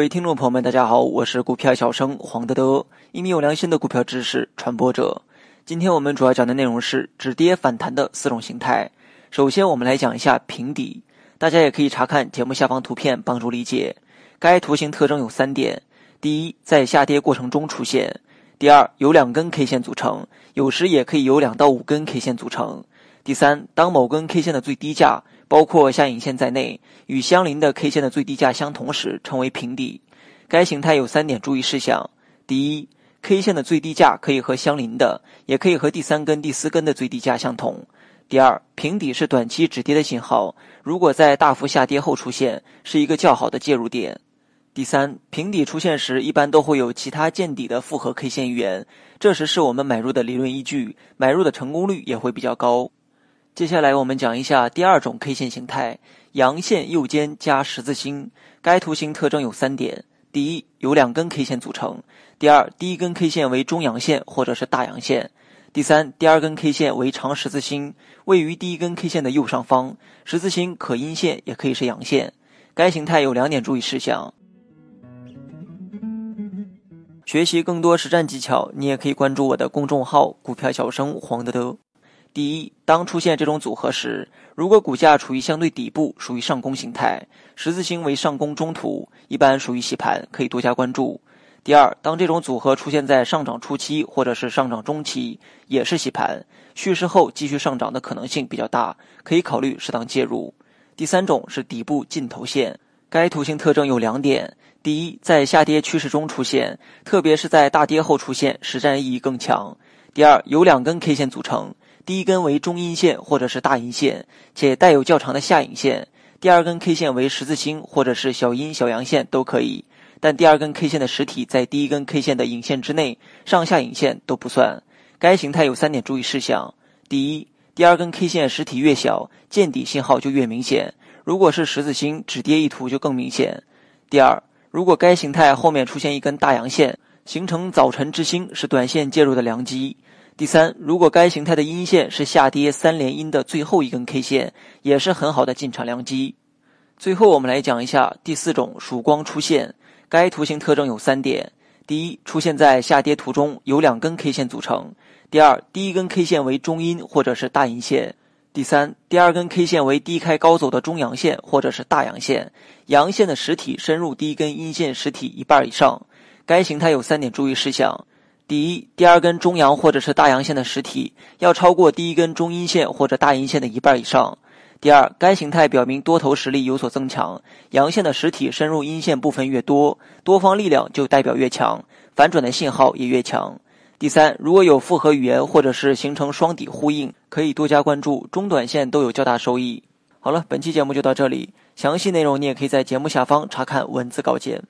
各位听众朋友们，大家好，我是股票小生黄德德，一名有良心的股票知识传播者。今天我们主要讲的内容是止跌反弹的四种形态。首先，我们来讲一下平底，大家也可以查看节目下方图片帮助理解。该图形特征有三点：第一，在下跌过程中出现；第二，由两根 K 线组成，有时也可以由两到五根 K 线组成；第三，当某根 K 线的最低价。包括下影线在内，与相邻的 K 线的最低价相同时，称为平底。该形态有三点注意事项：第一，K 线的最低价可以和相邻的，也可以和第三根、第四根的最低价相同；第二，平底是短期止跌的信号，如果在大幅下跌后出现，是一个较好的介入点；第三，平底出现时，一般都会有其他见底的复合 K 线预言，这时是我们买入的理论依据，买入的成功率也会比较高。接下来我们讲一下第二种 K 线形态：阳线右肩加十字星。该图形特征有三点：第一，由两根 K 线组成；第二，第一根 K 线为中阳线或者是大阳线；第三，第二根 K 线为长十字星，位于第一根 K 线的右上方。十字星可阴线，也可以是阳线。该形态有两点注意事项。学习更多实战技巧，你也可以关注我的公众号“股票小生黄德德”。第一，当出现这种组合时，如果股价处于相对底部，属于上攻形态，十字星为上攻中途，一般属于洗盘，可以多加关注。第二，当这种组合出现在上涨初期或者是上涨中期，也是洗盘，蓄势后继续上涨的可能性比较大，可以考虑适当介入。第三种是底部尽头线，该图形特征有两点：第一，在下跌趋势中出现，特别是在大跌后出现，实战意义更强；第二，由两根 K 线组成。第一根为中阴线或者是大阴线，且带有较长的下影线。第二根 K 线为十字星或者是小阴小阳线都可以，但第二根 K 线的实体在第一根 K 线的影线之内，上下影线都不算。该形态有三点注意事项：第一，第二根 K 线实体越小，见底信号就越明显，如果是十字星，止跌意图就更明显；第二，如果该形态后面出现一根大阳线，形成早晨之星，是短线介入的良机。第三，如果该形态的阴线是下跌三连阴的最后一根 K 线，也是很好的进场良机。最后，我们来讲一下第四种曙光出现。该图形特征有三点：第一，出现在下跌途中，由两根 K 线组成；第二，第一根 K 线为中阴或者是大阴线；第三，第二根 K 线为低开高走的中阳线或者是大阳线，阳线的实体深入第一根阴线实体一半以上。该形态有三点注意事项。第一，第二根中阳或者是大阳线的实体要超过第一根中阴线或者大阴线的一半以上。第二，该形态表明多头实力有所增强，阳线的实体深入阴线部分越多，多方力量就代表越强，反转的信号也越强。第三，如果有复合语言或者是形成双底呼应，可以多加关注，中短线都有较大收益。好了，本期节目就到这里，详细内容你也可以在节目下方查看文字稿件。